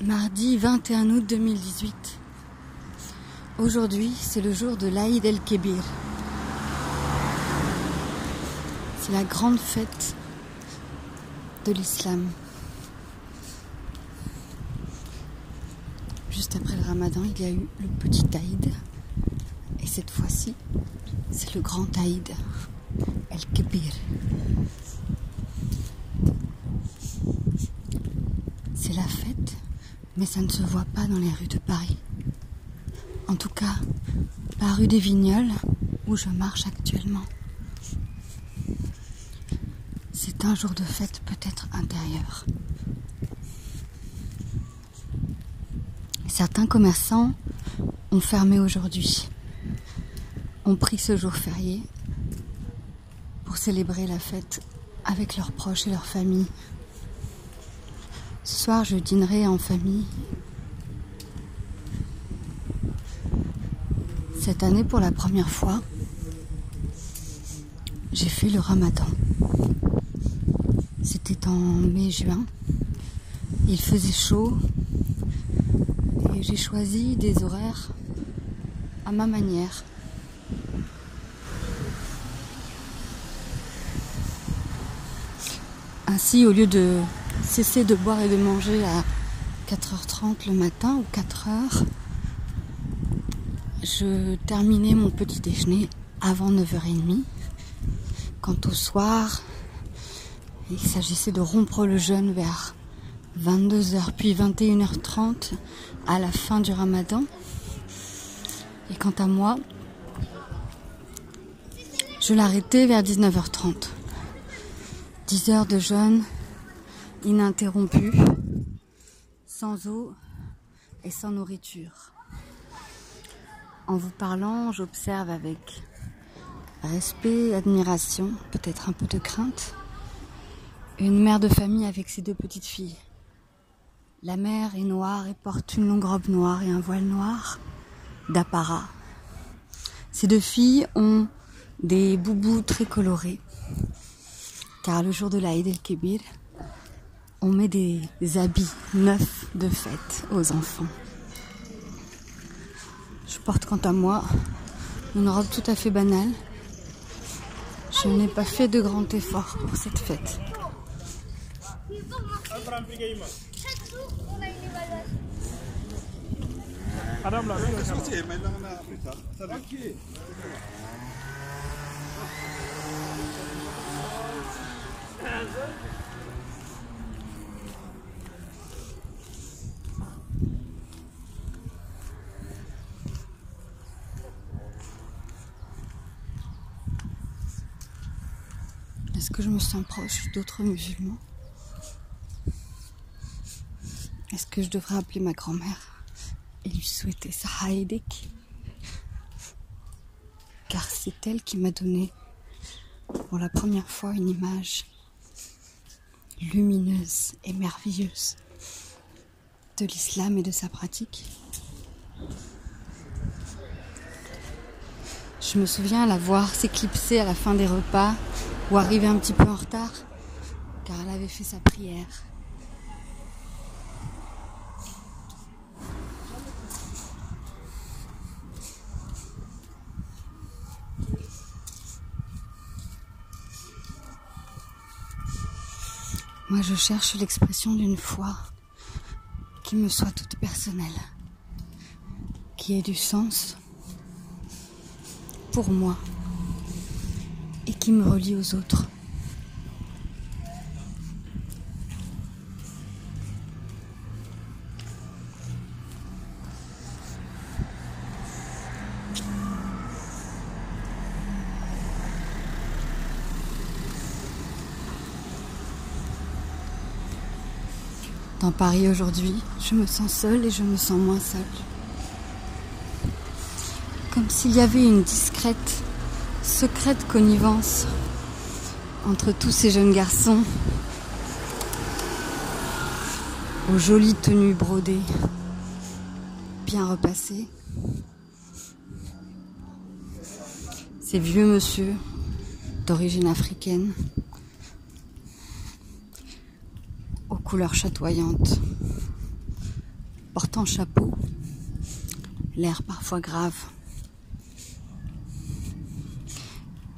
Mardi 21 août 2018. Aujourd'hui, c'est le jour de l'Aïd el-Kébir. C'est la grande fête de l'islam. Juste après le ramadan, il y a eu le petit Aïd. Et cette fois-ci, c'est le grand Aïd el-Kébir. C'est la fête mais ça ne se voit pas dans les rues de Paris. En tout cas, la rue des Vignoles, où je marche actuellement. C'est un jour de fête peut-être intérieur. Certains commerçants ont fermé aujourd'hui, ont pris ce jour férié pour célébrer la fête avec leurs proches et leurs familles ce soir, je dînerai en famille. Cette année, pour la première fois, j'ai fait le ramadan. C'était en mai-juin. Il faisait chaud et j'ai choisi des horaires à ma manière. Ainsi, au lieu de cesser de boire et de manger à 4h30 le matin ou 4h. Je terminais mon petit déjeuner avant 9h30. Quant au soir, il s'agissait de rompre le jeûne vers 22h puis 21h30 à la fin du ramadan. Et quant à moi, je l'arrêtais vers 19h30. 10 heures de jeûne ininterrompu, sans eau et sans nourriture. En vous parlant, j'observe avec respect, admiration, peut-être un peu de crainte, une mère de famille avec ses deux petites filles. La mère est noire et porte une longue robe noire et un voile noir d'apparat. Ces deux filles ont des boubous très colorés, car le jour de l'Aïd el-Kébir, on met des, habits neufs de fête aux enfants. Je porte quant à moi une robe tout à fait banale. Je n'ai pas fait de grand effort pour cette fête. Est-ce que je me sens proche d'autres musulmans? Est-ce que je devrais appeler ma grand-mère et lui souhaiter Sahaïdik Car c'est elle qui m'a donné pour la première fois une image lumineuse et merveilleuse de l'islam et de sa pratique. Je me souviens la voir s'éclipser à la fin des repas ou arriver un petit peu en retard, car elle avait fait sa prière. Moi, je cherche l'expression d'une foi qui me soit toute personnelle, qui ait du sens pour moi qui me relie aux autres. Dans Paris aujourd'hui, je me sens seule et je me sens moins seule. Comme s'il y avait une discrète secrète connivence entre tous ces jeunes garçons aux jolies tenues brodées, bien repassées. Ces vieux monsieur d'origine africaine aux couleurs chatoyantes, portant chapeau, l'air parfois grave.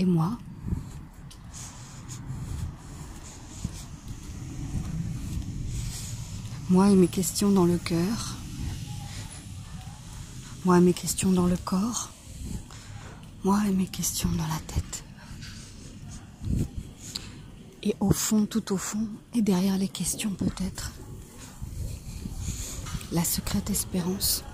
Et moi, moi et mes questions dans le cœur, moi et mes questions dans le corps, moi et mes questions dans la tête. Et au fond, tout au fond, et derrière les questions peut-être, la secrète espérance.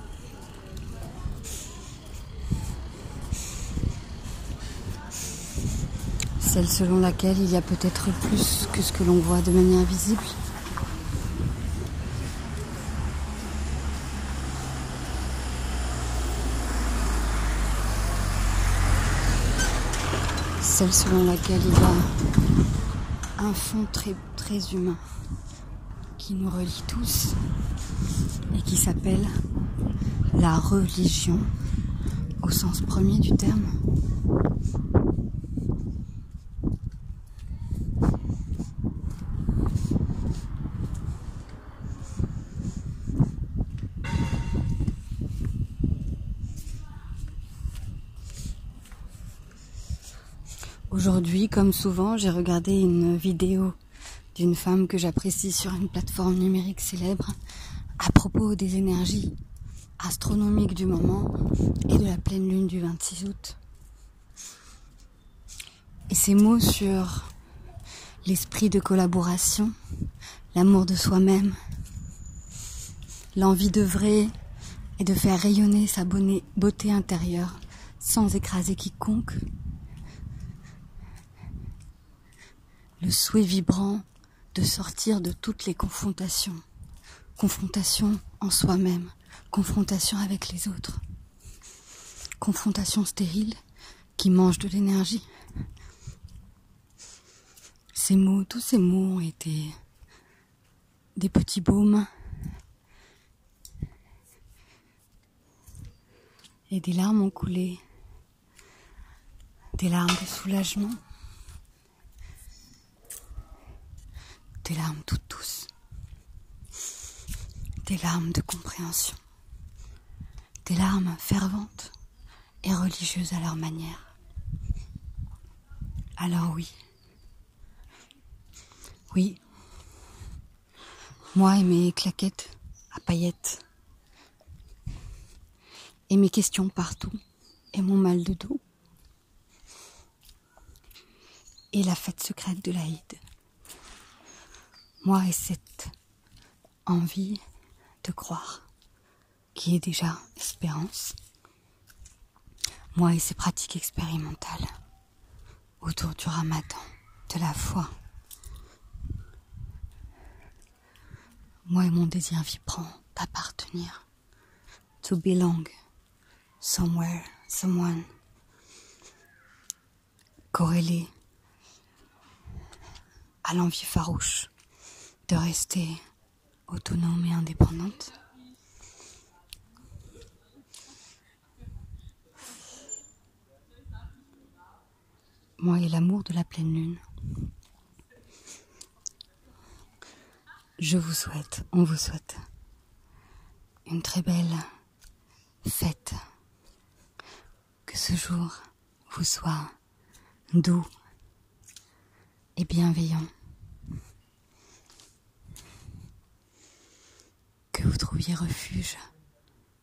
Celle selon laquelle il y a peut-être plus que ce que l'on voit de manière visible. Celle selon laquelle il y a un fond très, très humain qui nous relie tous et qui s'appelle la religion au sens premier du terme. Aujourd'hui, comme souvent, j'ai regardé une vidéo d'une femme que j'apprécie sur une plateforme numérique célèbre à propos des énergies astronomiques du moment et de la pleine lune du 26 août. Et ces mots sur l'esprit de collaboration, l'amour de soi-même, l'envie d'œuvrer et de faire rayonner sa beauté intérieure sans écraser quiconque, le souhait vibrant de sortir de toutes les confrontations. Confrontation en soi-même, confrontation avec les autres. Confrontation stérile qui mange de l'énergie. Ces mots, tous ces mots ont été des petits baumes et des larmes ont coulé, des larmes de soulagement. Des larmes toutes douces, des larmes de compréhension, des larmes ferventes et religieuses à leur manière. Alors oui, oui, moi et mes claquettes à paillettes, et mes questions partout, et mon mal de dos, et la fête secrète de l'Aïd moi et cette envie de croire, qui est déjà espérance, moi et ces pratiques expérimentales autour du ramadan, de la foi, moi et mon désir vibrant d'appartenir, to belong somewhere, someone, corrélé à l'envie farouche de rester autonome et indépendante. Moi et l'amour de la pleine lune. Je vous souhaite, on vous souhaite une très belle fête. Que ce jour vous soit doux et bienveillant. Vous trouviez refuge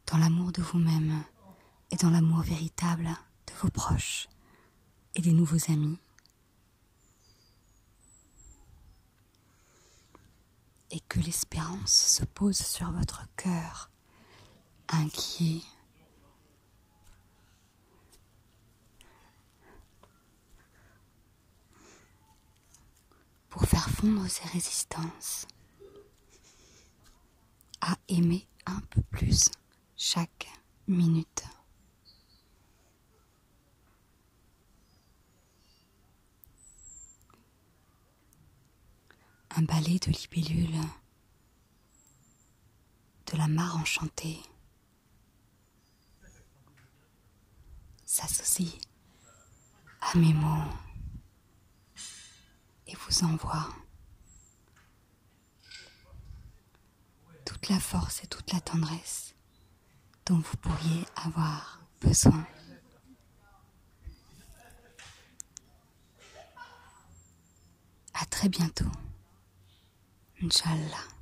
dans l'amour de vous-même et dans l'amour véritable de vos proches et des nouveaux amis. Et que l'espérance se pose sur votre cœur, inquiet, pour faire fondre ses résistances aimer un peu plus chaque minute. Un balai de libellules, de la mare enchantée, s'associe à mes mots et vous envoie la force et toute la tendresse dont vous pourriez avoir besoin. À très bientôt. Inch'Allah.